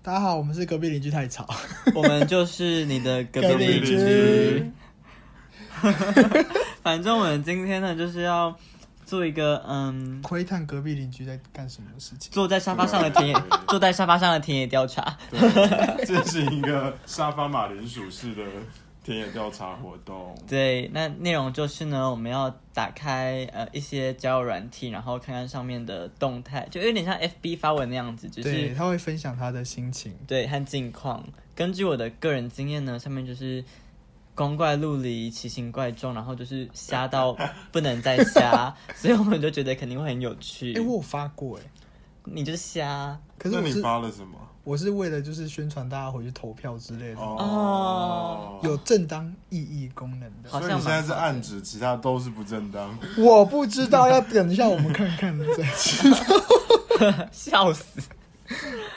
大家好，我们是隔壁邻居太吵。我们就是你的隔壁邻邻居居。反正我们今天呢，就是要做一个嗯，窥探隔壁邻居在干什么事情。坐在沙发上的田野，坐在沙发上的田野调查。对，这是一个沙发马铃薯式的田野调查活动。对，那内容就是呢，我们要打开呃一些交友软体，然后看看上面的动态，就有点像 FB 发文那样子，只对，是他会分享他的心情。对和近况。根据我的个人经验呢，上面就是光怪陆离、奇形怪状，然后就是瞎到不能再瞎，所以我们就觉得肯定会很有趣。哎、我有发过哎，你就是瞎可是我是发了什么？我是为了就是宣传大家回去投票之类的，哦有正当意义功能的。好像所以你现在是暗指其他都是不正当。我不知道，要等一下我们看看再知道。笑死。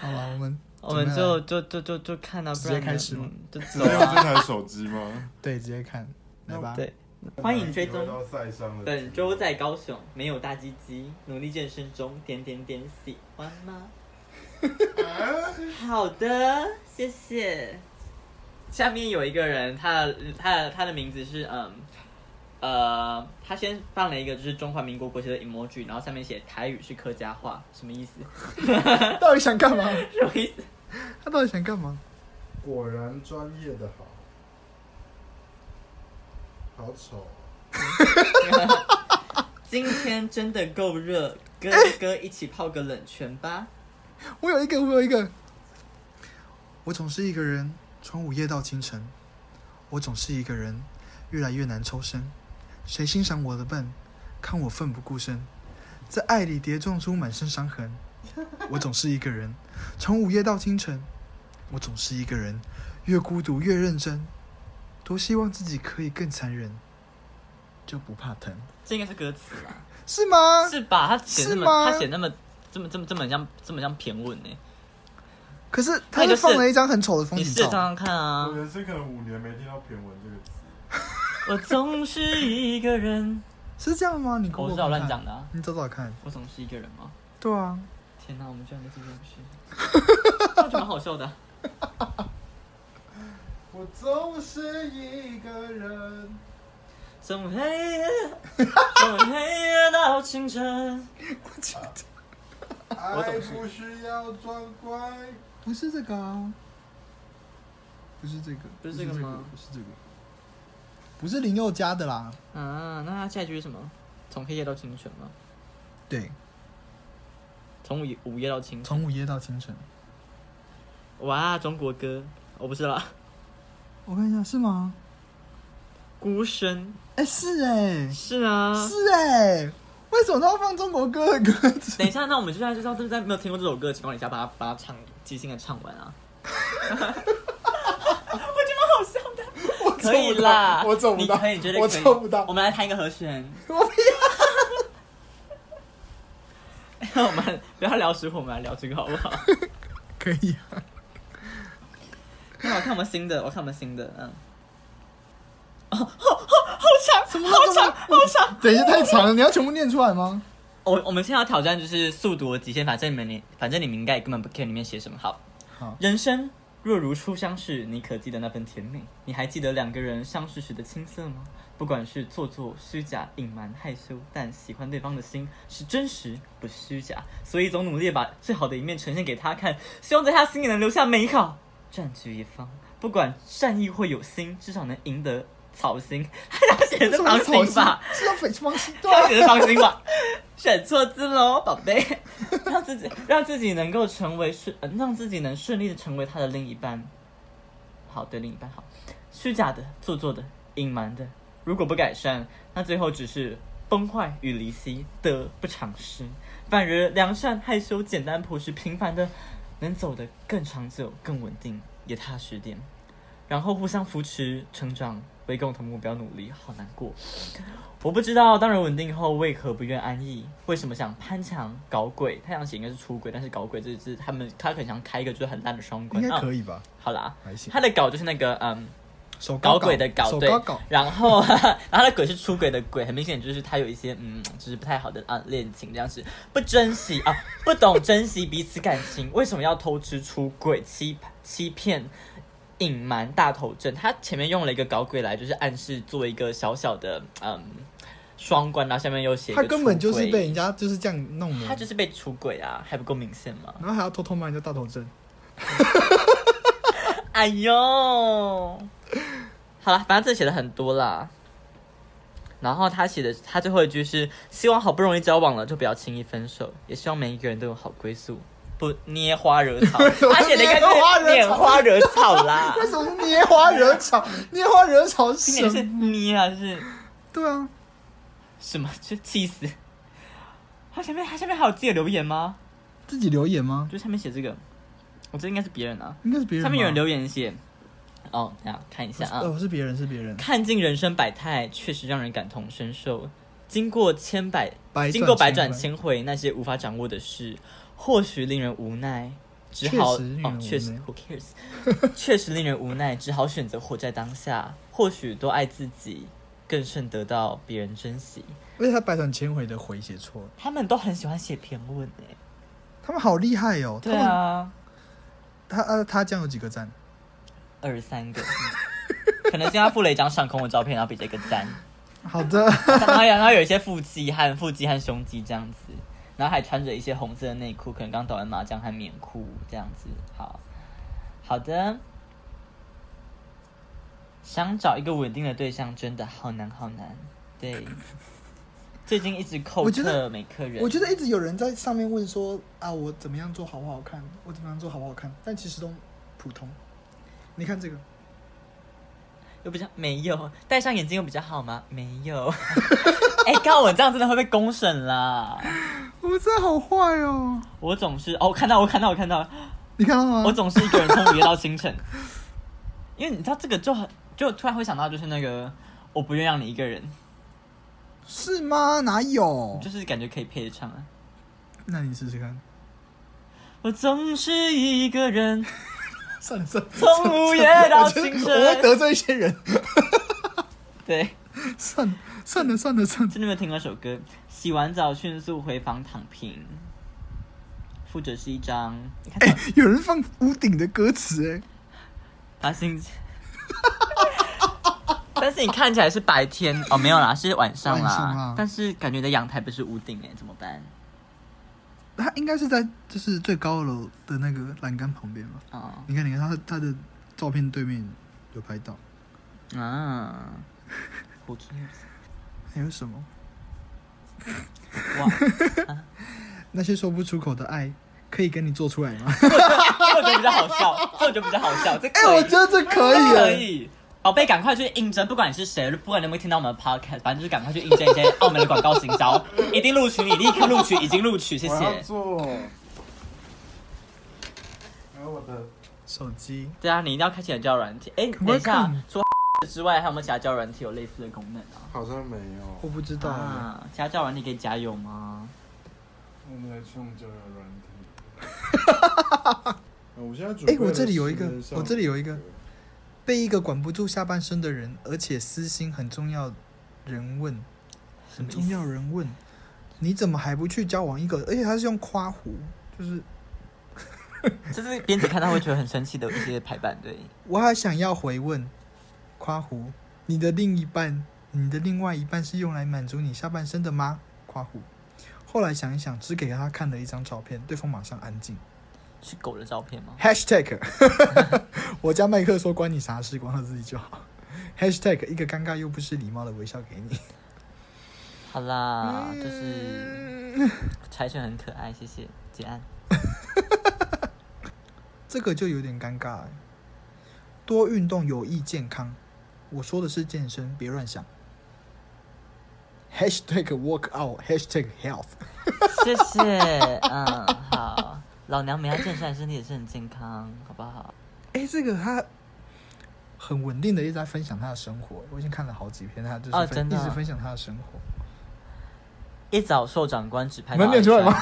好了，我们我们就就就就就看到，直不然呢接开始吗嗯就只走能用这啊。台手机吗？对直接看来吧。对，欢迎追踪。本周在高雄没有大鸡鸡，努力健身中，点点点喜欢吗？好的，谢谢。下面有一个人，他的他的他的名字是嗯呃，他先放了一个就是中华民国国旗的 emoji，然后上面写台语是客家话，什么意思？到底想干嘛？什么意思？他到底想干嘛？果然专业的好，好丑。今天真的够热，跟哥一起泡个冷泉吧。我有一个，我有一个。我总是一个人，从午夜到清晨。我总是一个人，越来越难抽身。谁欣赏我的笨？看我奋不顾身，在爱里跌撞出满身伤痕。我总是一个人，从午夜到清晨。我总是一个人，越孤独越认真。多希望自己可以更残忍，就不怕疼，这应该是歌词吧？是吗？是吧？他写那么，他写那么这么这么这么像这么像骈文呢？可是他就是放了一张很丑的风你景照。试着看啊我！人生可能五年没听到骈文这个词。我总是一个人，是这样吗？你给我知道看看乱讲的啊。你找找看。我总是一个人吗？对啊，天哪，我们居然在这件事，我觉得蛮好笑的啊。我总是一个人。从黑夜，从黑夜到清晨。我 总是爱不需要装乖。不是这个啊，不是这个，不是这个吗不是这个，不是林宥嘉的啦。啊，那他下一句是什么？从黑夜到清晨吗？对，从午午夜到清晨。从午夜到清晨。哇，中国歌，我不是啦。我看一下，是吗？孤身哎、是哎、是啊。是哎、为什么他要放中国歌的歌词？等一下，那我们现在就是要就是在没有听过这首歌的情况底下，把它把它唱即兴的唱完啊。我觉得好笑的。我可以啦，我做不到，你可以，你绝对我可以。做不到我。们来弹一个和弦。我不要，我们不要聊食谱，我们来聊这个好不好？可以啊。那我看我们新的，我看我们新的，嗯。哦，好好好长，什么好长，好长。等一下太长了，你要全部念出来吗？我我们现在要挑战就是速读的极限，反正你们你反正你们应该也根本不 care 里面写什么。好，好，人生若如初相识，你可记得那份甜美？你还记得两个人相识时的青涩吗？不管是做作、虚假、隐瞒、害羞，但喜欢对方的心是真实，不是虚假，所以总努力地把最好的一面呈现给他看，希望在他心里能留下美好，占据一方。不管善意或有心，至少能赢得草心。他要写的是芳心吧？是要匪芳心，对啊他写的是芳心吧？选错字喽，宝贝。让自己让自己能够成为顺、呃，让自己能顺利的成为他的另一半。好，对另一半好。虚假的、做作的、隐瞒的，如果不改善，那最后只是崩坏与离析，得不偿失。反而良善、害羞、简单、朴实、平凡的，能走得更长久、更稳定，也踏实点。然后互相扶持、成长，为共同目标努力。好难过。我不知道，当人稳定后为何不愿安逸？为什么想攀墙搞鬼？太阳写应该是出轨，但是搞鬼这是他们他可能想开一个就是很烂的双关。应该啊可以吧？好啦。他的搞就是那个嗯，手搞搞鬼的搞，对然后 然后他的鬼是出轨的鬼，很明显就是他有一些嗯，就是不太好的啊恋情这样子，不珍惜啊，不懂珍惜彼此感情，为什么要偷吃出轨、欺欺骗、隐瞒大头症？他前面用了一个搞鬼来，就是暗示做一个小小的嗯双关，然后下面又写他根本就是被人家就是这样弄的，他就是被出轨啊，还不够明显吗？然后还要偷偷骂人家大头症。哎呦，好了，反正这写的很多啦。然后他写的，他最后一句是希望好不容易交往了就不要轻易分手，也希望每一个人都有好归宿，不捏花惹草。他写的应该捏花是惹草拈花惹草啦，为什么是捏花惹草？捏花惹草是？捏啊，是对啊，什么？就气死。他下面他下面还有自己的留言吗？自己留言吗？就下面写这个，我这应该是别人啊。应该是别人吧。下面有人留言写，哦，等一下看一下啊。哦，是别人，是别人。看尽人生百态，确实让人感同身受。经过千百，百经过百转千千回，那些无法掌握的事，或许令人无奈，只好哦确实，Who cares？确实令人无奈，只好选择活在当下。或许多爱自己，更胜得到别人珍惜。而且他百转千回的回写错了，他们都很喜欢写评论诶。他们好厉害哦。对，啊，他呃他这样有几个赞？二十三个，可能是他附了一张上空的照片，然后比这个赞。好的，然然后有一些腹肌和腹肌和胸肌这样子，然后还穿着一些红色的内裤，可能刚打完麻将和棉裤这样子。好，好的。想找一个稳定的对象真的好难好难，对。最近一直扣客没客人，我觉得一直有人在上面问说啊，我怎么样做好不好看？我怎么样做好不好看？但其实都普通。你看这个，又比较没有，戴上眼镜又比较好吗？没有。哎、告我这样真的会被公审啦！我真的好坏哦。我总是哦，我看到我看到我看到，你看到吗？我总是一个人从午夜到清晨，因为你知道这个就很就突然会想到就是那个我不愿让你一个人，是吗？哪有？就是感觉可以配着唱啊。那你试试看。我总是一个人，算了算了，从午夜到清晨我会晨。得罪一些人。对，算了算了算了算了，真的没有听过这首歌。洗完澡迅速回房躺平，附着是一张，你看哎、有人放屋顶的歌词哎，他心情。但是你看起来是白天哦，没有啦，是晚上啦。但是感觉你的阳台不是屋顶哎，怎么办？他应该是在就是最高楼的那个栏杆旁边吧？哦，你看你看他他的照片对面有拍到，啊，Who cares？还有什么？哇，那些说不出口的爱，可以跟你做出来吗？这我觉得比较好笑，这我觉得比较好笑，这哎、我觉得这可以耶，可以。宝贝，赶快去应征，不管你是谁，不管你有没有听到我们的 podcast，反正就是赶快去应征一些澳门的广告行销，一定录取你，立刻录取，已经录取，谢我要谢。做。还有我的手机对啊，你一定要开启你的交友软体。哎，等一下看，除了之外，还有没有其他交友软体有类似的功能啊？好像没有我，不知道耶，啊，其他交友软体可以加油吗？我们来用交友软体。呃 我现在准备哎我这里有一个我这里有一个被一个管不住下半身的人，而且私心很重要人问，很重要人问，你怎么还不去交往一个？而且他是用夸胡，就是 这是编辑看到会觉得很生气的一些排版，对。我还想要回问，夸胡，你的另一半，你的另外一半是用来满足你下半身的吗？夸胡。后来想一想，只给他看了一张照片，对方马上安静。是狗的照片吗？Hashtag，我家麦克说关你啥事，管好自己就好。Hashtag 一个尴尬又不失礼貌的微笑给你。好啦，就是嗯柴犬很可爱，谢谢结案。这个就有点尴尬欸。多运动有益健康，我说的是健身，别乱想。Hashtag work out，Hashtag health。谢谢，嗯，好，老娘没要健身，身体也是很健康，好不好？哎、这个他很稳定的一直在分享他的生活，我已经看了好几篇，他就是、哦真的啊一直分享他的生活。一早受长官指派你们到念出来吗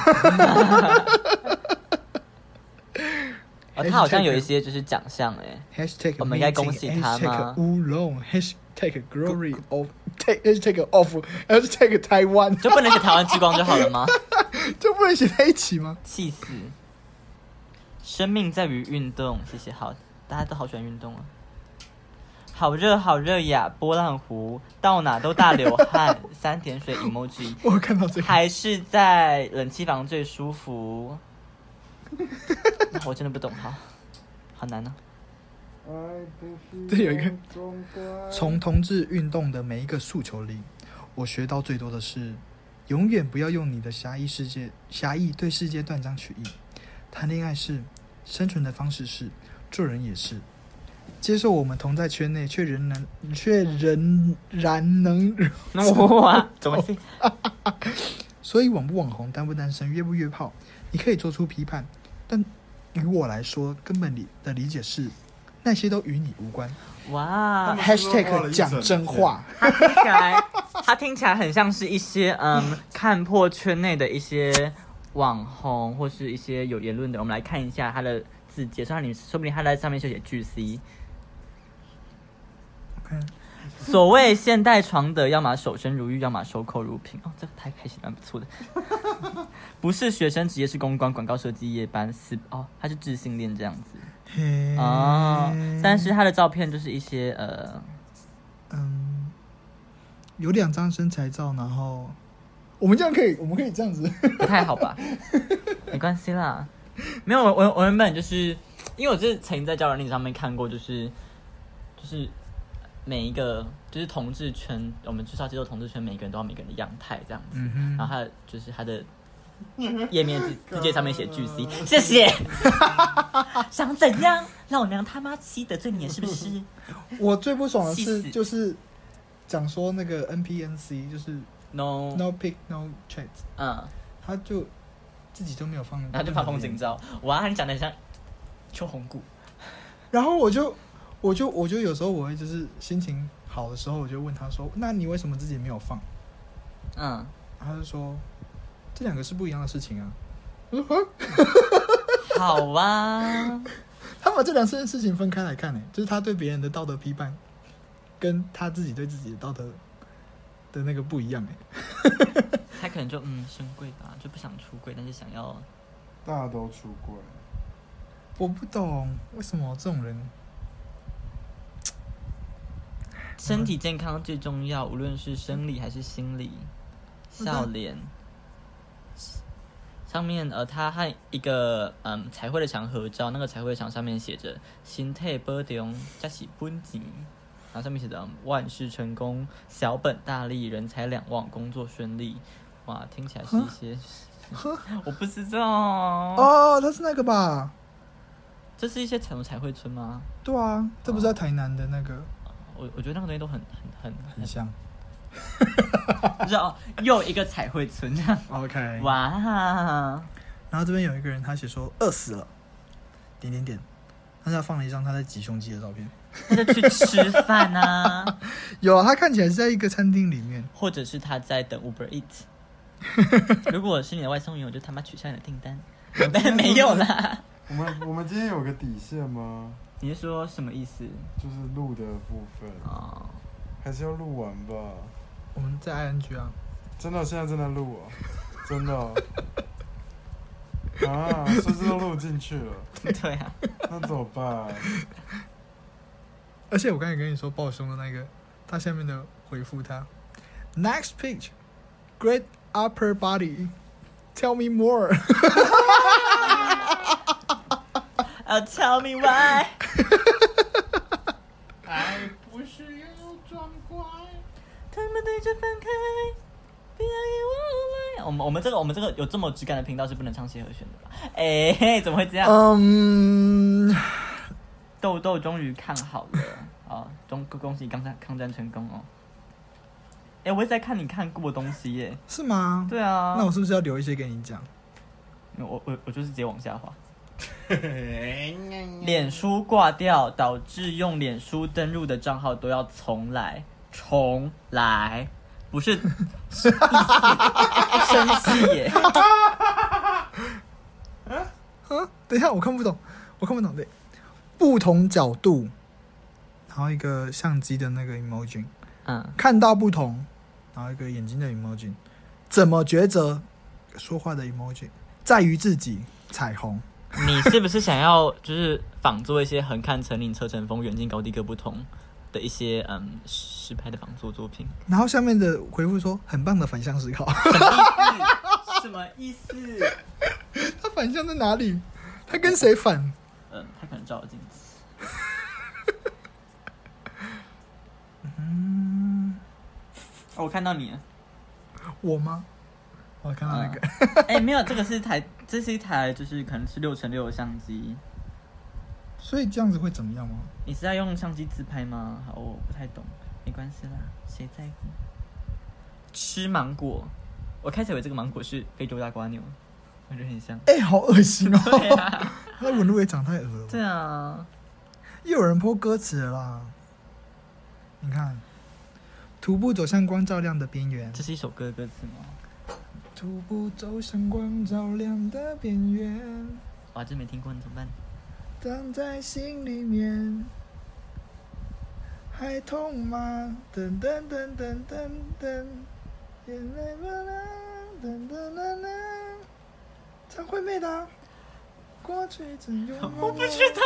哦，他好像有一些就是奖项哎，hashtag，我们应该恭喜他吗 hashtag 乌龙，hashtag glory of hashtag of hashtag 台湾，就不能写台湾之光就好了吗？就不能写在一起吗？气死！生命在于运动，谢谢。好，大家都好喜欢运动啊。好热好热呀！波浪湖到哪都大流汗，三点水 emoji 我看到这个，还是在冷气房最舒服。我真的不懂，好好难呢。这有一个从同志运动的每一个诉求里，我学到最多的是，永远不要用你的狭义世界、狭义对世界断章取义。谈恋爱是，生存的方式是，做人也是。接受我们同在圈内，却仍能 却仍然能，哇，怎么是？所以网不网红，单不单身，约不约炮，你可以做出批判，但于我来说，根本理的理解是，那些都与你无关。哇，#hashtag 讲真话。它听起来，它听起来很像是一些嗯，看破圈内的一些网红或是一些有言论的。我们来看一下他的字节，说你说不定他在上面就写巨 C。看所谓现代床的，要么守身如玉，要么守口如瓶。哦，这个太开心，蛮不错的。不是学生，职业是公关、广告设计夜班四哦，他是智性恋这样子哦。但是他的照片就是一些呃，嗯，有两张身材照，然后我们这样可以，我们可以这样子。不太好吧？没关系啦，没有我我我原本就是因为我是曾经在交友链接上面看过，就是就是每一个就是同志圈，我们就是要接受同志圈，每个人都要每个人的样态这样子。嗯然后他的就是他的页面字字界上面写巨 C，谢谢。想怎样？老娘他妈气得罪你是不是？我最不爽的是，就是讲说那个 NPNC，就是 No，No Pick No Chat，嗯，他就自己都没有放，然后就发风景。照，哇，你讲的很像秋红谷。然后我就，我就，我就有时候我会就是心情好的时候，我就问他说：“那你为什么自己没有放嗯，？”他就说：“这两个是不一样的事情啊。”我说：“啊好啊，他把这两件事情分开来看呢，就是他对别人的道德批判，跟他自己对自己的道德的那个不一样哎。他可能就嗯深贵吧，就不想出柜，但是想要大家都出柜，我不懂为什么这种人，身体健康最重要，无论是生理还是心理。笑脸上面呃，他和一个嗯彩绘的墙合照，那个彩绘墙上面写着“心态波动，加起本钱”，然后上面写着嗯“万事成功，小本大利，人财两旺，工作顺利”。哇，听起来是一些 我不知道，哦，他是那个吧？这是一些彩虹彩绘村吗？对啊，这不是在台南的那个，我我觉得那个东西都很很很很像。很，就是哦，又一个彩绘村这样。OK，哇，然后这边有一个人，他写说饿死了，点点点，但是他放了一张他在挤胸肌的照片。他就去吃饭啊，有啊，他看起来是在一个餐厅里面。或者是他在等 Uber Eat。如果我是你的外送员，我就他妈取消你的订单。但没有啦。我们我们今天有个底线吗？你是说什么意思？就是录的部分，啊，还是要录完吧？我们在 ING 啊，真的，现在正在录啊，真的。啊，甚至都录进去了，对啊，那怎么办？而且我刚才跟你说抱胸的那个，他下面的回复他，Next page, great upper body, tell me more。Uh, tell me why。爱不是要装乖。他们对着分开，不要以我来。我们我们这个我们这个有这么质感的频道是不能唱协和弦的吧？哎、怎么会这样？嗯，豆豆终于看好了啊！恭恭喜刚才抗战成功哦！哎、我一直在看你看过的东西耶。是吗？对啊，那我是不是要留一些给你讲？我我我就是直接往下滑。脸书挂掉，导致用脸书登录的账号都要重来，重来，不是 生气耶。啊，等一下，我看不懂。我看不懂对，不同角度，然后一个相机的那个 emoji，嗯，看到不同，然后一个眼睛的 emoji，怎么抉择？说话的 emoji，在于自己，彩虹。你是不是想要就是仿做一些横看成岭侧成峰，远近高低各不同的一些嗯实拍的仿作作品？然后下面的回复说很棒的反向思考，什么意思？他反向在哪里？他跟谁反？嗯，他可能照了镜子。嗯，哦，我看到你了。我吗？我看到那个，哎、没有，这个是一台，这是一台，就是可能是六乘六的相机。所以这样子会怎么样吗？你是在用相机自拍吗？好，我不太懂，没关系啦，谁在乎？吃芒果，我开始以为这个芒果是非洲大瓜牛，我觉得很像。哎、好恶心哦！对啊，他的纹路也长太恶了吧。对啊，又有人播歌词了啦。你看，徒步走向光照亮的边缘，这是一首歌的歌词吗？徒步走向光照亮的边缘，哇，这没听过，你怎么办？藏在心里面，还痛吗？噔噔噔噔噔噔，眼泪吧啦，噔噔啦啦，张惠妹的。过去怎有我不知道，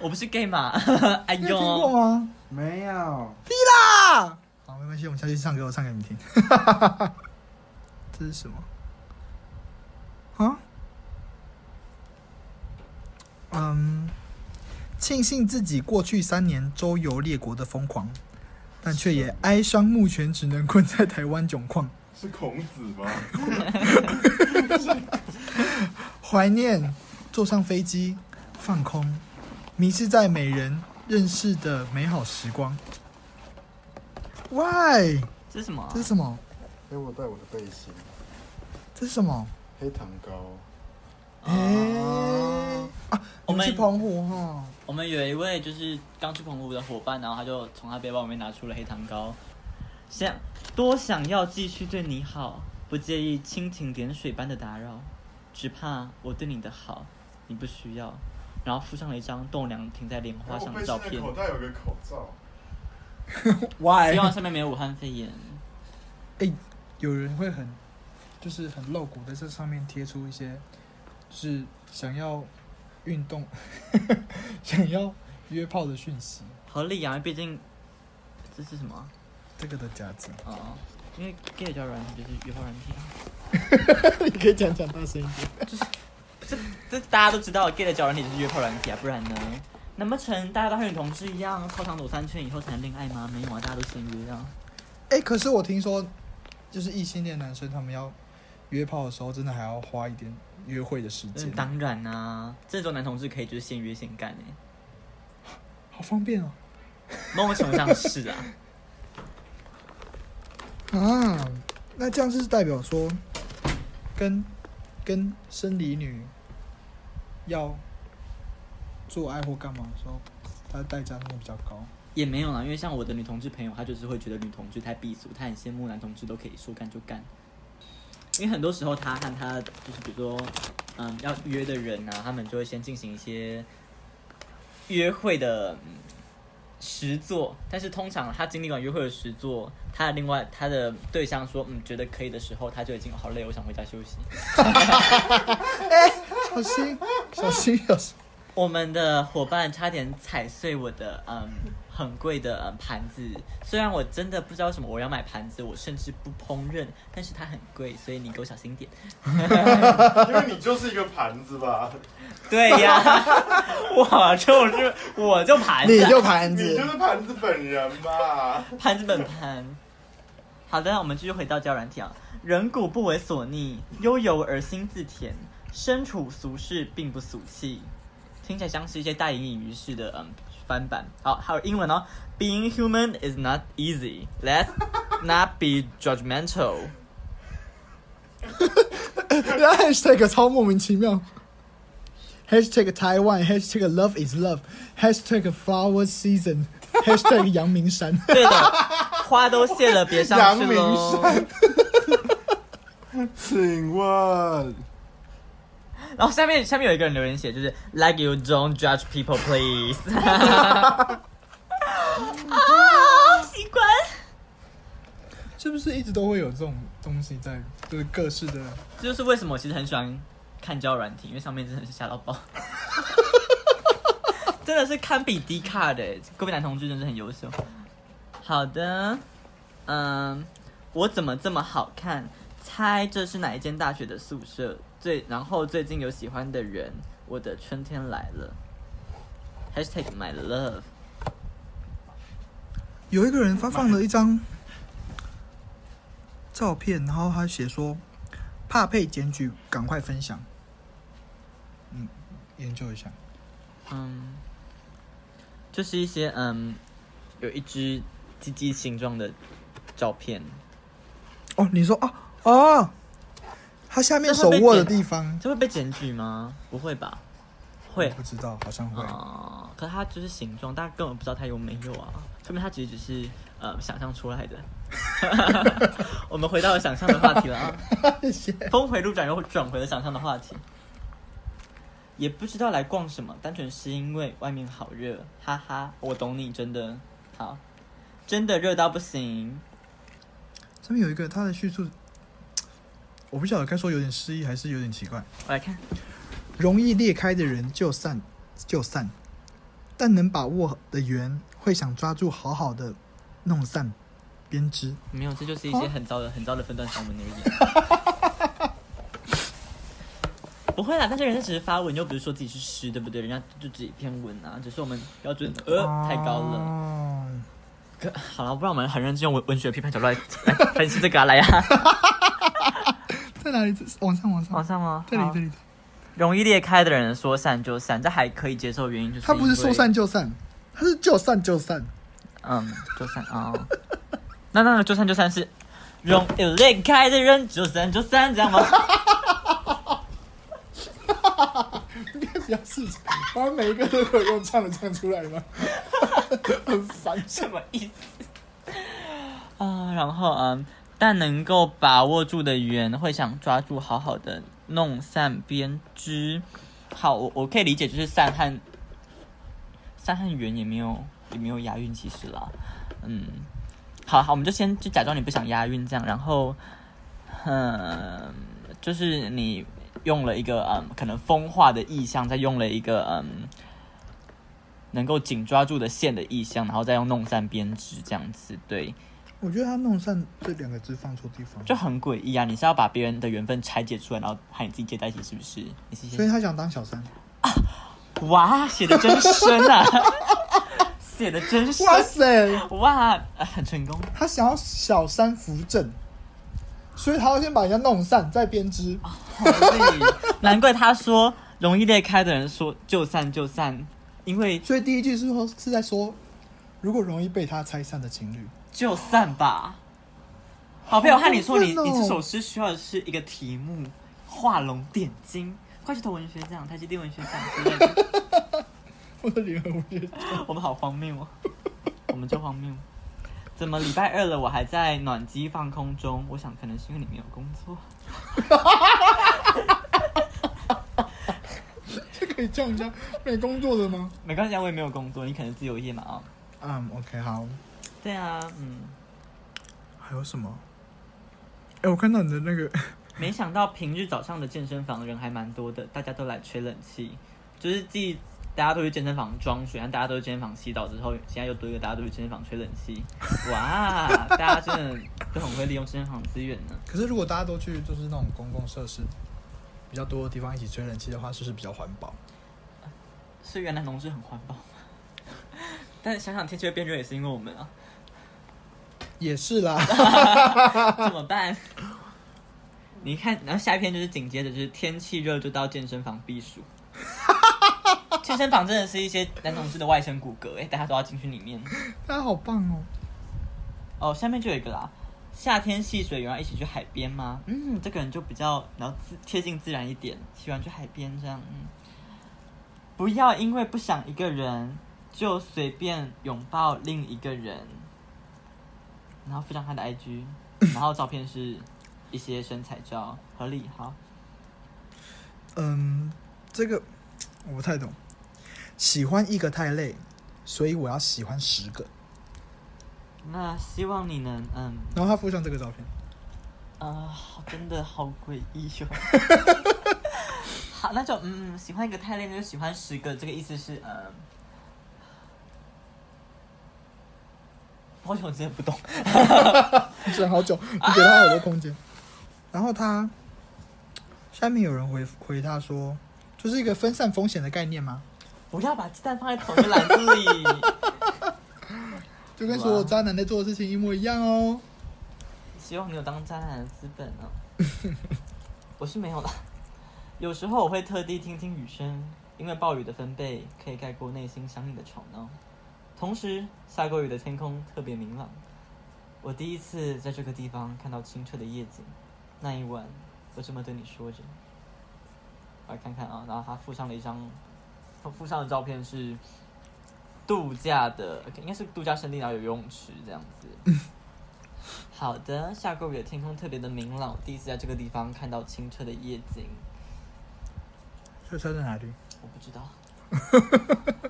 我不是 gay 嘛？哎你有听过呦，吗？没有，啦！好，没关系，我们下去唱歌，我唱给你们听。这是什么？啊？嗯，庆幸自己过去三年周游列国的疯狂，但却也哀伤目前只能困在台湾窘况，是孔子吗？怀念坐上飞机放空，迷失在美人认识的美好时光。Why？这是什么啊？这是什么？给我带我的背心，这是什么？黑糖糕。哎、啊，我们去澎湖哈，我们有一位就是刚去澎湖的伙伴，然后他就从他背包里面拿出了黑糖糕，想多想要继续对你好，不介意蜻蜓点水般的打扰，只怕我对你的好你不需要。然后附上了一张栋梁停在莲花上的照片，口袋有个口罩，Why？希望上面没有武汉肺炎。哎、有人会很，就是很露骨的在上面贴出一些，就是想要运动、想要约炮的讯息。合理啊，毕竟这是什么啊？这个的价值，哦因为 gay 的交友软体就是约炮软体啊。你可以讲讲大声一点。就是这这大家都知道，gay 的交体就是约炮软体啊，不然呢？难不成大家都和女同志一样，操场走三圈以后才能恋爱吗？没有啊，大家都先约啊。哎、可是我听说，就是异性恋男生他们要约炮的时候，真的还要花一点约会的时间嗯，，当然啊，这种男同志可以就是先约先干哎、好方便哦。某种程度上是啊。啊，那这样是代表说，跟跟生理女要做爱或干嘛的时候，它的代价会比较高。也没有啦，因为像我的女同志朋友，她就是会觉得女同志太避俗，她很羡慕男同志都可以说干就干。因为很多时候，他和他就是比如说，嗯，要约的人啊，他们就会先进行一些约会的嗯实作，但是通常他经历完约会的实作，他的另外他的对象说嗯觉得可以的时候，他就已经好累，我想回家休息。小心，小心，小心！我们的伙伴差点踩碎我的嗯很贵的嗯盘子，虽然我真的不知道什么我要买盘子，我甚至不烹饪，但是它很贵，所以你给我小心点。因为你就是一个盘子吧，对呀，我就是我就盘子，你就盘子你就，是盘子本人吧。盘子本盘。好的，我们继续回到交友软体啊。人骨不为所逆，悠游而心自甜，身处俗世并不俗气，听起来像是一些大隐隐于世的嗯翻版。好，还有英文哦。Being human is not easy. Let's not be judgmental. 然后 hashtag 超莫名其妙。Hashtag Taiwan, Hashtag Love is Love, Hashtag Flower Season, Hashtag 阳明山。对的，花都谢了，别上去阳明喽。山请问，然后下面下面有一个人留言写，就是 Like you don't judge people, please 啊，习惯。是不是一直都会有这种东西在，就是各式的？这就是为什么我其实很喜欢看交友软体，因为上面真的是吓到爆，真的是堪比 D 卡的，各位男同志真的是很优秀。好的，嗯，我怎么这么好看？猜这是哪一间大学的宿舍？最然后最近有喜欢的人，我的春天来了。Hashtag my love。有一个人发放了一张照片，然后他写说怕被检举，赶快分享。嗯，研究一下。嗯，就是一些嗯，有一只鸡鸡形状的照片，哦，你说哦哦，他下面手握的地方，这会被检举吗？不会吧？会不知道，好像会。啊、可是它就是形状，大家根本不知道它有没有啊，说明它其实只是呃想象出来的。我们回到了想象的话题了啊。峰回路转又转回了想象的话题。也不知道来逛什么，单纯是因为外面好热，哈哈，我懂你，真的好，真的热到不行。这边有一个他的叙述，我不晓得该说有点诗意还是有点奇怪。我来看，容易裂开的人就散就散，但能把握的圆会想抓住好好的弄散编织。没有，这就是一些很糟的、很糟的分段长文而已。不会啦，但是人家只是发文，又不是说自己是诗，对不对？人家就只一篇文啊，只是我们标准呃太高了。好了，不然我们很认真用文文学批判角度来来分析这个啊，来呀、在哪里？往上，往上，往上吗？这里，这里。容易裂开的人说散就散，这还可以接受，原因就是因他不是说散就散，他是就散就散。嗯，就散 啊。那那个就散就散是容易裂开的人就散就散，这样吗？应该比较试着把每一个都可以用唱的唱出来吗？很烦。什么意思？啊，然后嗯，但能够把握住的圆，会想抓住，好好的弄散编织。好，我我可以理解，就是散和散和圆也没有也没有押韵，其实啦，嗯，好好，我们就先就假装你不想押韵这样，然后，嗯，就是你用了一个嗯，可能风化的意象，再用了一个嗯。能够紧抓住的线的意象，然后再用弄散编织这样子，对，我觉得他弄散这两个字放错地方，就很诡异啊！你是要把别人的缘分拆解出来，然后和你自己接在一起，是不是？你是所以他想当小三。哇，写的真深啊，写的真深，哇塞，哇、呃很成功。他想要小三扶正，所以他要先把人家弄散，再编织。难怪他说容易裂开的人说就散就散，因为所以第一句是说是在说，如果容易被他拆散的情侣，就散吧。好朋友和你说你，你这首诗需要的是一个题目，画龙点睛，快去投文学奖、台积电文学奖之类的。或者联合文学我们好荒谬哦，我们就荒谬。怎么礼拜二了，我还在暖机放空中？我想可能是因为你没有工作。这可以叫人家没工作的吗？没关系，啊，我也没有工作，你可能自由业嘛啊、嗯，OK，好。对啊，嗯，还有什么？哎、我看到你的那个，没想到平日早上的健身房人还蛮多的，大家都来吹冷气，就是继大家都去健身房装水，然后大家都去健身房洗澡之后，现在又多一个大家都去健身房吹冷气，哇，大家真的都很会利用健身房资源呢。可是如果大家都去就是那种公共设施比较多的地方一起吹冷气的话，是不是比较环保？是原来农事很环保吗？但是想想天气会变热也是因为我们啊，也是啦。怎么办？你看，然后下一篇就是紧接着就是天气热就到健身房避暑。健身房真的是一些男同志的外生骨骼，哎，大家都要进去里面。大家好棒哦！哦，下面就有一个啦，夏天戏水，有人一起去海边吗？嗯，这个人就比较然后自贴近自然一点，喜欢去海边这样。嗯，不要因为不想一个人就随便拥抱另一个人，然后附上他的 IG，然后照片是一些身材照，合理好。嗯，这个我不太懂。喜欢一个太累，所以我要喜欢十个。那希望你能嗯然后他附上这个照片，啊、好真的好诡异哟。好，那就嗯喜欢一个太累，那就喜欢十个。这个意思是嗯。抱歉，我真的不懂。是好久，你给他好多空间。然后他下面有人回回他说，就是一个分散风险的概念吗？不要把鸡蛋放在同一个篮子里。就跟所有渣男在做的事情一模一样哦。希望你有当渣男的资本哦。我是没有啦，有时候我会特地听听雨声，因为暴雨的分贝可以盖过内心想你的吵闹。同时，下过雨的天空特别明朗。我第一次在这个地方看到清澈的夜景，那一晚我这么对你说着。来看看啊，然后他附上了一张，他附上的照片是度假的，应该是度假胜地，然后有游泳池这样子。好的，下过雨的天空特别的明朗，第一次在这个地方看到清澈的夜景。这车在哪里？我不知道，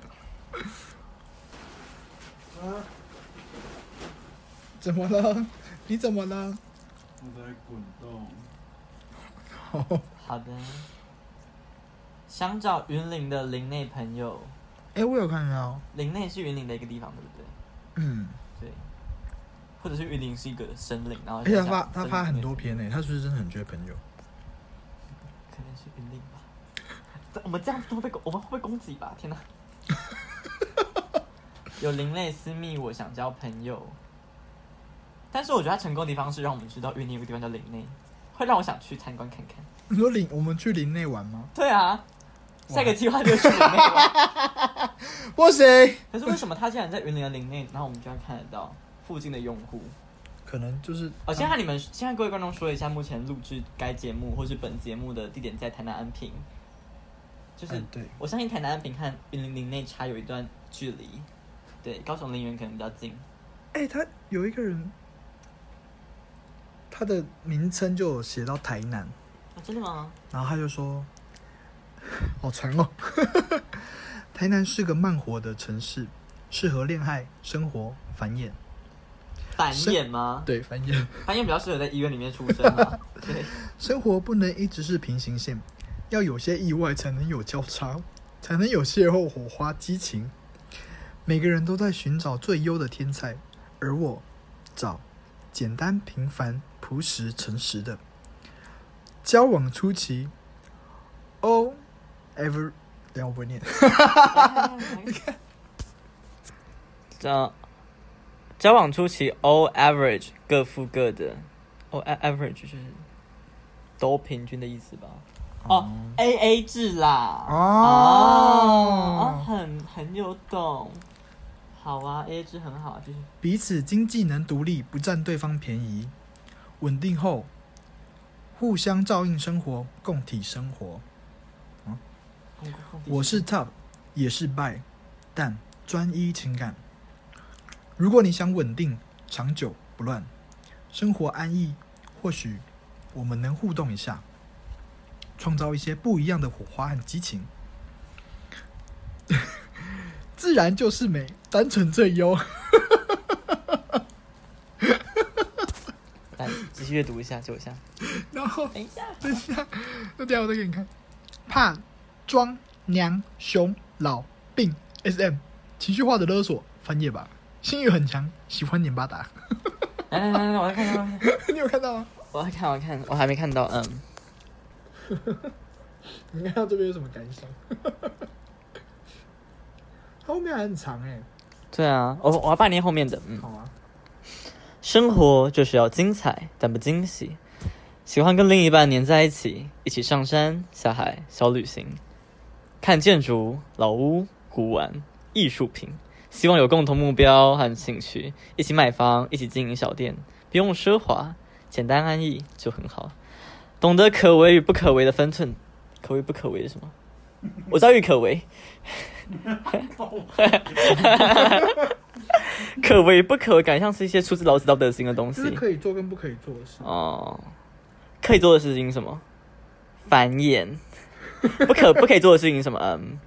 怎么了？你怎么了？我在滚动。好的。想找云林的林内朋友，哎、我有看到，林内是云林的一个地方，对不对？嗯，对。或者是云林是一个森林，然后而且他想发他发很多篇呢，他是不是真的很缺朋友？可能是云林吧。我们这样子会被攻，我们会被攻击吧？天哪！有林类私密，我想交朋友。但是我觉得他成功的地方是让我们知道云林有个地方叫林内，会让我想去参观看看。你说林，我们去林内玩吗？对啊，下一个计划就是去林内玩。不行，可是为什么他竟然在云林的林内，然后我们居然看得到附近的用户？可能就是哦，先和你们，先和各位观众说一下，目前录制该节目或是本节目的地点在台南安平，就是、嗯对我相信台南安平和云林林内差有一段距离，对，高雄林园可能比较近。哎、他有一个人，他的名称就有写到台南，啊，真的吗？然后他就说，好长哦。台南是个慢活的城市，适合恋爱、生活、繁衍。繁衍吗？对，繁衍。繁衍比较适合在医院里面出生嘛。对，生活不能一直是平行线，要有些意外才能有交叉，才能有邂逅、火花、激情。每个人都在寻找最优的天才，而我找简单、平凡、朴实、诚实的。交往初期，O ever，等我不会念。交交往初期，all average 各付各的，all a- average 就是都平均的意思吧？哦，A A 制啦。哦哦，很很有懂。好啊，A A 制很好，就是彼此经济能独立，不占对方便宜。稳定后，互相照应生活，共体生活。我是 Top，也是 By，但专一情感。如果你想稳定、长久不乱，生活安逸，或许我们能互动一下，创造一些不一样的火花和激情。自然就是美，单纯最优。来继续阅读一下，就一下。然后等一下，等一下，那等一下我再给你看。怕装娘熊老病 SM 情绪化的勒索翻页吧，性欲很强，喜欢碾巴达。来来来来，我来看，看，你有看到吗？我来看，我来看，我还没看到，嗯。你看到这边有什么感想？后面还很长哎、对啊，我我要半年后面的，嗯。好啊，生活就是要精彩，但不惊喜。喜欢跟另一半黏在一起，一起上山下海、小旅行，看建筑、老屋、古玩、艺术品。希望有共同目标和兴趣，一起买房，一起经营小店，不用奢华，简单安逸就很好。懂得可为与不可为的分寸，可为不可为是什么？我知道郁可为，可为不可为，感觉像是一些出自老子《道德心》的东西就是。可以做跟不可以做的事。哦，可以做的事情什么？繁衍。不可不可以做的事情，什么嗯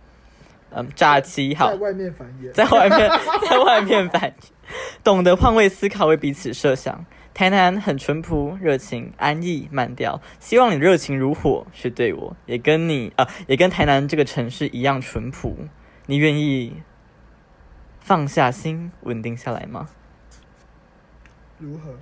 嗯诈欺，好在，外面繁衍。在外面 在外面繁衍，懂得换位思考，为彼此设想。台南很淳朴、热情、安逸、慢调，希望你热情如火，是对我，也跟你啊、也跟台南这个城市一样淳朴。你愿意放下心，稳定下来吗？如何？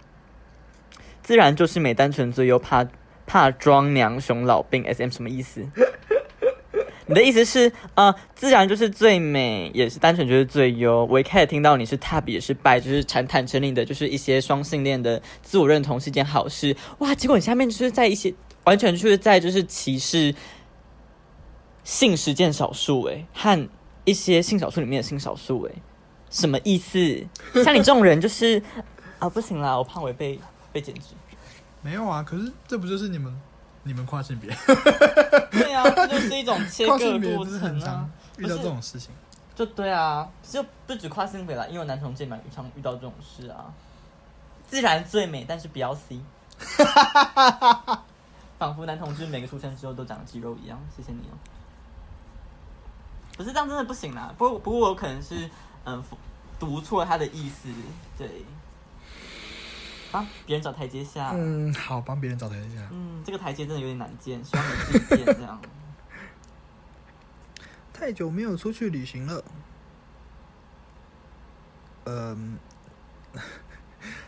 自然就是美，单纯最优，怕怕装娘熊老病，S M 什么意思？你的意思是，呃，自然就是最美，也是单纯就是最优。我一开始听到你是 tab 也是 by，就是坦坦诚你的，就是一些双性恋的自我认同是一件好事。哇，结果你下面就是在一些完全就是在就是歧视性实践少数，诶，和一些性少数里面的性少数，诶，什么意思？像你这种人就是 啊，不行啦，我怕我会被被检举。没有啊，可是这不就是你们你们跨性别？对啊，这就是一种切跨割的过性别就是很程啊常。遇到这种事情。就对啊，就不止跨性别啦，因为男同志也蛮常遇到这种事啊。自然最美，但是不要 C。仿佛男同志每个出生之后都长肌肉一样。谢谢你哦。不是这样，真的不行啦。不过不过我可能是嗯读错了他的意思，对。帮别人找台阶下。嗯，好，帮别人找台阶下。嗯，这个台阶真的有点难见，希望你自己见这样。太久没有出去旅行了。嗯，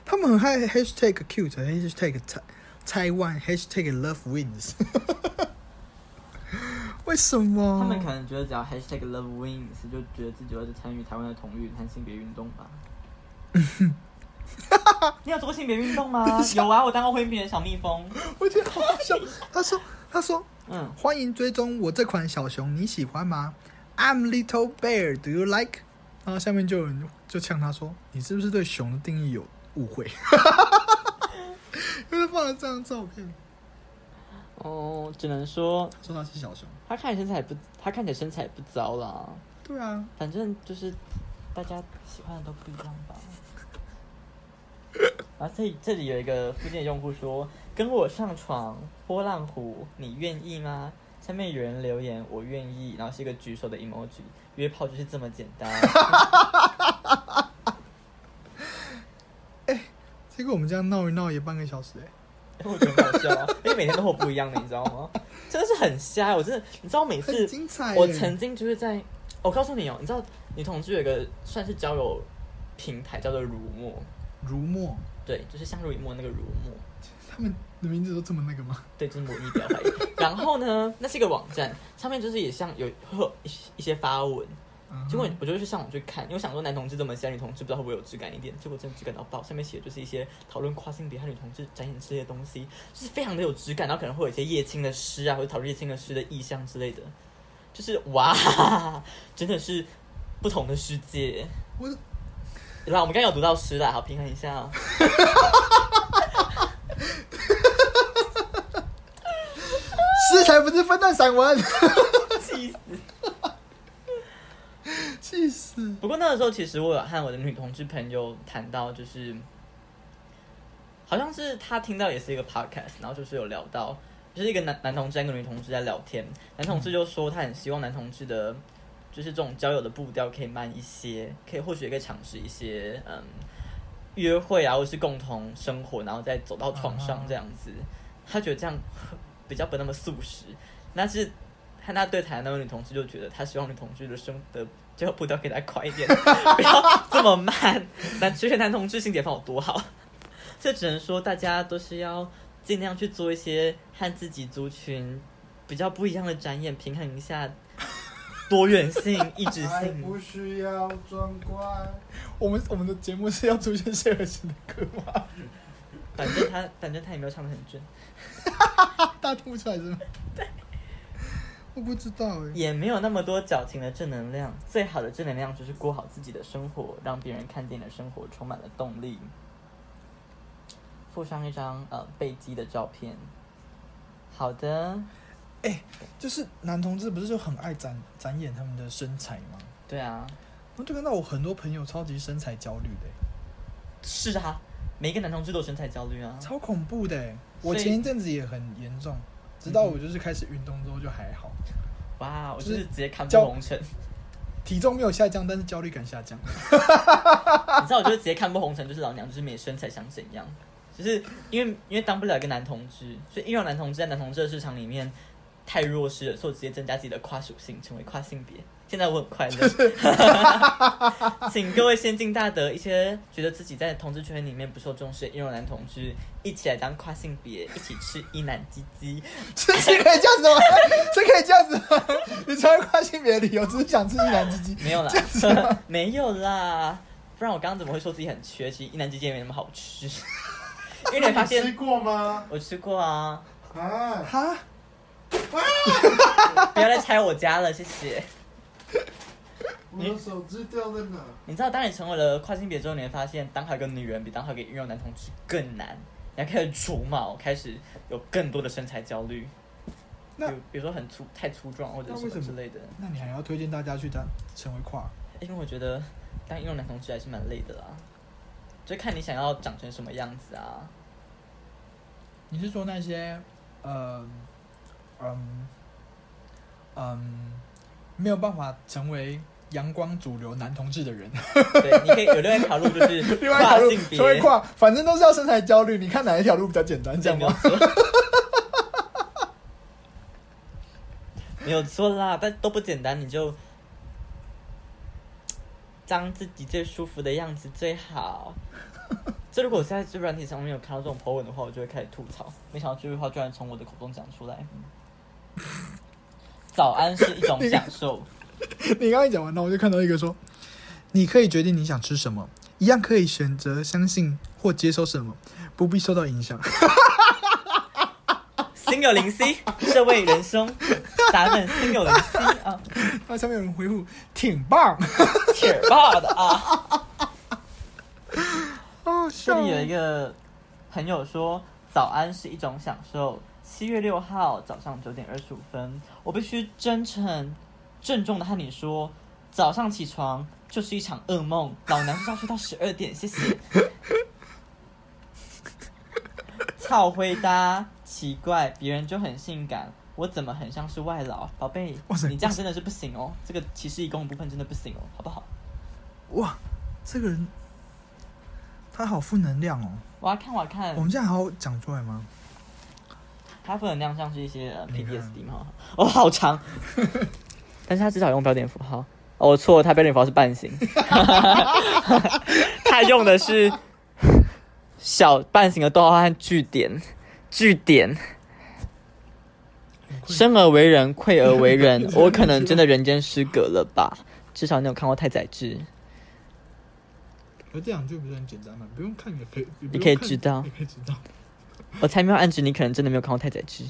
他们很爱 hashtag cute，hashtag 台台湾，hashtag love wins。为什么？他们可能觉得只要 hashtag love wins 就觉得自己会参与台湾的同运和性别运动吧。你有做过性别运动吗？有啊，我当过婚姻别人小蜜蜂。我觉得好好笑。他说：“他说嗯，欢迎追踪我这款小熊，你喜欢吗？I'm little bear, do you like？” 然后下面就有人就呛他说：“你是不是对熊的定义有误会？”因 为放了这张照片，哦，只能说说他是小熊。他看起来身材不，他看起来身材不糟啦。对啊，反正就是大家喜欢的都不一样吧。啊，这里这里有一个附近的用户说：“跟我上床，波浪湖，你愿意吗？”下面有人留言：“我愿意。”然后是一个举手的 emoji。约炮就是这么简单。结 果我们这样闹一闹也半个小时哎、我觉得很好笑啊，因为每天都会有不一样的，你知道吗？真的是很瞎，我真的，你知道每次很精彩耶、我曾经就是在，我告诉你哦，你知道女同志有一个算是交友平台叫做如墨，如墨，对，就是相濡以沫那个如墨，他们的名字都这么那个吗？对，就是模拟表白。然后呢，那是一个网站，上面就是也像有会有一些一些发文，嗯结果我就去上网去看，因为我想说男同志这么瞎，女同志不知道会不会有质感一点，结果真的质感到爆，上面写的就是一些讨论跨性别和女同志展演之类的东西，就是非常的有质感，然后可能会有一些叶青的诗啊，或者讨论叶青的诗的意象之类的，就是哇，真的是不同的世界。我来，我们刚刚有读到诗啦，好平衡一下哦。诗才不是分段散文，气死！气死！不过那个时候，其实我有和我的女同志朋友谈到，就是好像是他听到也是一个 podcast，然后就是有聊到，就是一个男男同志跟女同志在聊天，男同志就说他很希望男同志的，就是这种交友的步调可以慢一些，可以或许也可以尝试一些嗯约会啊，或是共同生活，然后再走到床上这样子。他觉得这样比较不那么速食，但是和他对谈的那位女同志就觉得，他希望女同志的生的交友步调可以再快一点，不要这么慢。那其实男同志性解放有多好，这只能说大家都是要尽量去做一些和自己族群比较不一样的展演，平衡一下 多元性、异质性。不需要装乖。我们我们的节目是要出现谢尔斯的歌吗？反正他反正他也没有唱的很准，大家听不出来是吗？我不知道哎、也没有那么多矫情的正能量。最好的正能量就是过好自己的生活，让别人看见你的生活充满了动力。附上一张呃背肌的照片。好的，哎就是男同志不是就很爱展展演他们的身材吗？对啊，我就看到我很多朋友超级身材焦虑的欸、是啊，每一个男同志都有身材焦虑啊。超恐怖的欸、我前一阵子也很严重，直到我就是开始运动之后就还好，哇，我就就是是直接看破红尘，体重没有下降，但是焦虑感下降。你知道，我就是直接看破红尘，就是老娘就是没身材想怎样，就是因为因为当不了一个男同志，所以因为男同志在男同志的市场里面太弱势了，所以我直接增加自己的跨属性，成为跨性别。现在我很快乐，请各位先进大德，一些觉得自己在同志圈里面不受重视的阴柔男同志，一起来当跨性别，一起吃一男鸡鸡。这是可以这样子吗？这可以这样子吗？你成为跨性别的理由只是想吃一男鸡鸡？没有啦，没有啦，不然我刚刚怎么会说自己很缺？其实一男鸡鸡也没那么好吃，因为你会发你吃现过吗？我吃过啊，啊，哈，不要再拆我家了，谢谢。我的手机掉在哪？你知道，当你成为了跨性别之后，你会发现当好一个女人比当好一个运用男同志更难。你要开始除毛，开始有更多的身材焦虑，那比如比如说很粗、太粗壮或者什么么之类的。那你还要推荐大家去当成为跨？因为我觉得当运用男同志还是蛮累的啦，就看你想要长成什么样子啊。你是说那些，呃，嗯，嗯，没有办法成为阳光主流男同志的人？对，你可以有另外一条路，就是 另外一条路跨性别成。为跨，反正都是要身材焦虑。你看哪一条路比较简单？这样吗？没有错，没有错啦，但都不简单，你就当自己最舒服的样子最好。这如果我在这软体上面有看到这种 po 文的话，我就会开始吐槽。没想到这句话居然从我的口中讲出来。早安是一种享受，你刚才讲完，那我就看到一个说，你可以决定你想吃什么，一样可以选择相信或接受什么，不必受到影响。心有灵犀，这位仁兄，咱们心有灵犀啊，那下面有人回复挺棒，挺棒的啊。哦，这里有一个朋友说，早安是一种享受。七月六号早上九点二十五分，我必须真诚、郑重的和你说，早上起床就是一场噩梦，老娘就是要睡到十二点，谢谢。操回答，奇怪，别人就很性感，我怎么很像是外劳？宝贝你这样真的是不行哦，这个歧视义工的部分真的不行哦，好不好？哇，这个人他好负能量哦。我要看，我要看我。们这样还要讲出来吗？它负能量像是一些 PTSD 嘛，哦，好长，但是它至少用标点符号。哦，我错了，它标点符号是半形，它用的是小半形的逗号和句点，句点。生而为人，愧而为人，我可能真的人间失格了吧？至少你有看过《太宰治》，可这两句不是很简单吗？不用看也可以，你可以知道你可以知道。我才没有暗指你可能真的没有看过《太宰治》，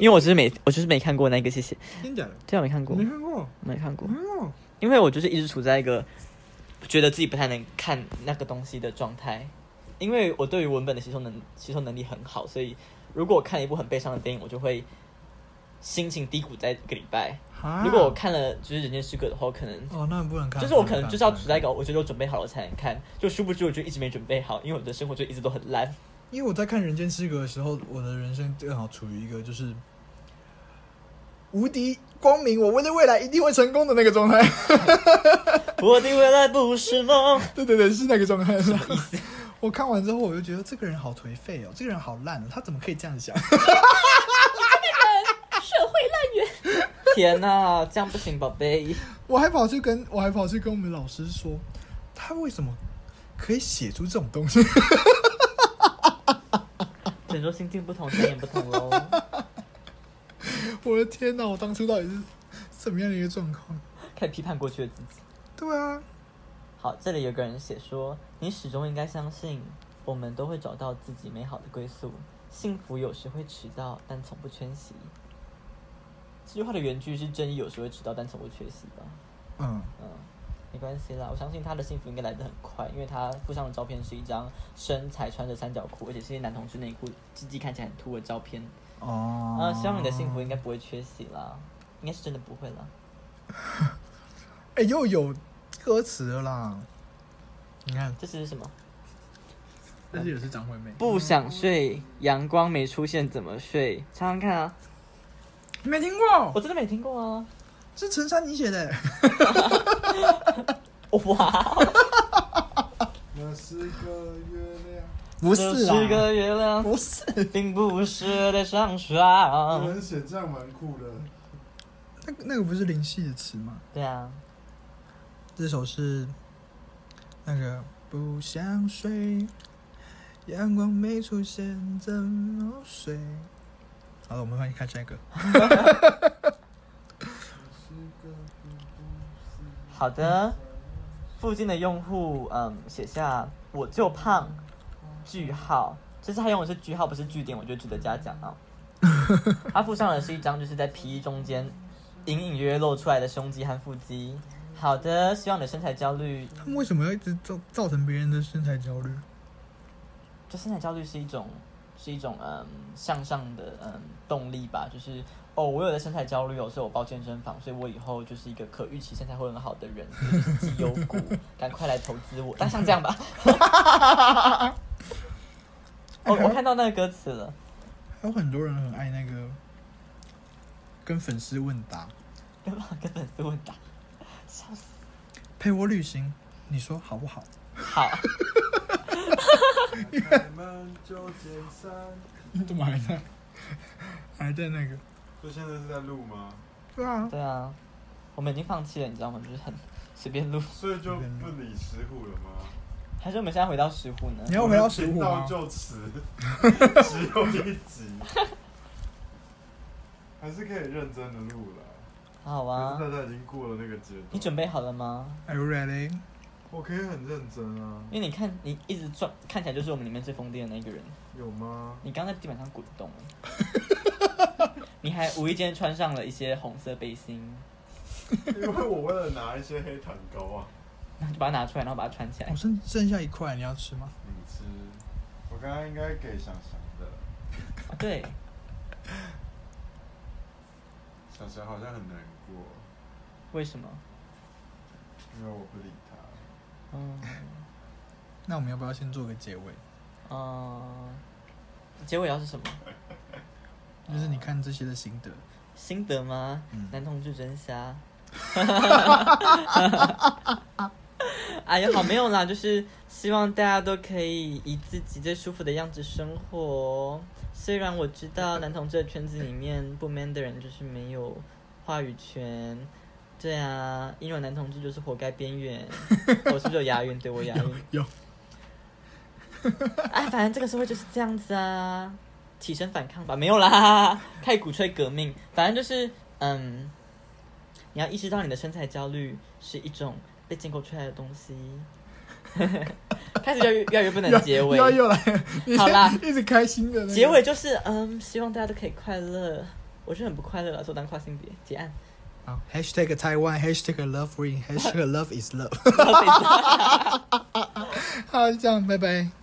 因为我只是没，我就是没看过那个，谢谢。真假的？对啊，没看过没，看过，没看过。因为我就是一直处在一个觉得自己不太能看那个东西的状态，因为我对于文本的吸收能吸收能力很好，所以如果我看一部很悲伤的电影，我就会心情低谷在一个礼拜。啊如果我看了就是《人间失格》的话，我可能哦，那不能看。就是我可能就是要处在一，个我觉得我准备好了才能看，就殊不知我就一直没准备好，因为我的生活就一直都很烂。因为我在看《人间失格》的时候，我的人生正好处于一个就是无敌光明，我为了未来一定会成功的那个状态。我的未来不是梦。对对对，是那个状态。我看完之后，我就觉得这个人好颓废哦，这个人好烂哦，他怎么可以这样想？社会烂源。天哪、这样不行，宝贝。我还跑去跟我还跑去跟我们老师说，他为什么可以写出这种东西？只能说心境不同，经验不同喽。我的天哪！我当初到底是怎么样的一个状况？开始批判过去的自己。对啊，好，这里有个人写说，你始终应该相信，我们都会找到自己美好的归宿。幸福有时会迟到，但从不缺席。这句话的原句是正义有时会迟到，但从不缺席吧？嗯，嗯，没关系啦，我相信他的幸福应该来得很快，因为他附上的照片是一张身材穿着三角裤，而且是一男同志内裤，鸡鸡看起来很凸的照片。哦，啊，希望你的幸福应该不会缺席啦，应该是真的不会啦。哎、又有歌词了啦！你看，这是什么？但是也是张惠妹。不想睡，阳光没出现怎么睡？唱唱看啊！你没听过我？真的没听过啊！是陈珊妮写的。哇，那是个月亮。不这是是个啊，月亮，不是。并不是在上有床。人写这样蛮酷的。那个那个不是林夕的词吗？对啊，这首是那个不想睡，阳光没出现怎么睡？好了，我们换看下一个。好的。附近的用户，嗯，写下我就胖，句号。这次他用的是句号，不是句点，我觉得值得嘉奖啊。他附上的是一张就是在皮衣中间隐隐约约露出来的胸肌和腹肌。好的，希望你的身材焦虑，他们为什么要一直造造成别人的身材焦虑？就身材焦虑是一种是一种嗯向上的嗯动力吧，就是哦，我有的身材焦虑哦，所以我报健身房，所以我以后就是一个可预期身材会很好的人，这就是绩优股，赶快来投资我。但像这样吧，我我看到那个歌词了，还有很多人很爱那个跟粉丝问答，跟跟粉丝问答，笑死。陪我旅行，你说好不好？好，开门就见山。怎么还在？还在那个？所以现在是在录吗？对啊，对啊，我们已经放弃了，你知道吗？就是很 随便录，所以就不理石虎了吗？还是我们现在回到石户呢你？要回到石虎吗？就此只有一集，还是可以认真的录了。好啊可，是大家已经过了那个阶段。你准备好了吗？Are you ready？我可以很认真啊。因为你看，你一直转，看起来就是我们里面最疯癫的那一个人。有吗？你刚在地板上滚动，你还无意间穿上了一些红色背心，因为我为了拿一些黑糖糕啊。然后就把它拿出来，然后把它穿起来我。剩剩下一块，你要吃吗？你吃。我刚刚应该给想想的。啊，对，想想好像很难过，为什么？因为我不理他。嗯那我们要不要先做个结尾？嗯，结尾要是什么？就是你看这些的心得。心得吗？嗯男同志真瞎。哎呀，好没有啦，就是希望大家都可以以自己最舒服的样子生活哦。虽然我知道男同志的圈子里面不 man 的人就是没有话语权，对啊，因为男同志就是活该边缘。我是不是有押韵？对我押韵。有。哎，反正这个社会就是这样子啊，起身反抗吧，没有啦，太鼓吹革命，反正就是，嗯，你要意识到你的身材焦虑是一种被建构出来的东西。开始越来越越来越不能结尾，好啦一直开心的那个结尾就是，嗯，希望大家都可以快乐。我是很不快乐了，做当跨性别结案。好，#hashtag Taiwan，#hashtag love ring，#hashtag love is love。好，就这样，拜拜。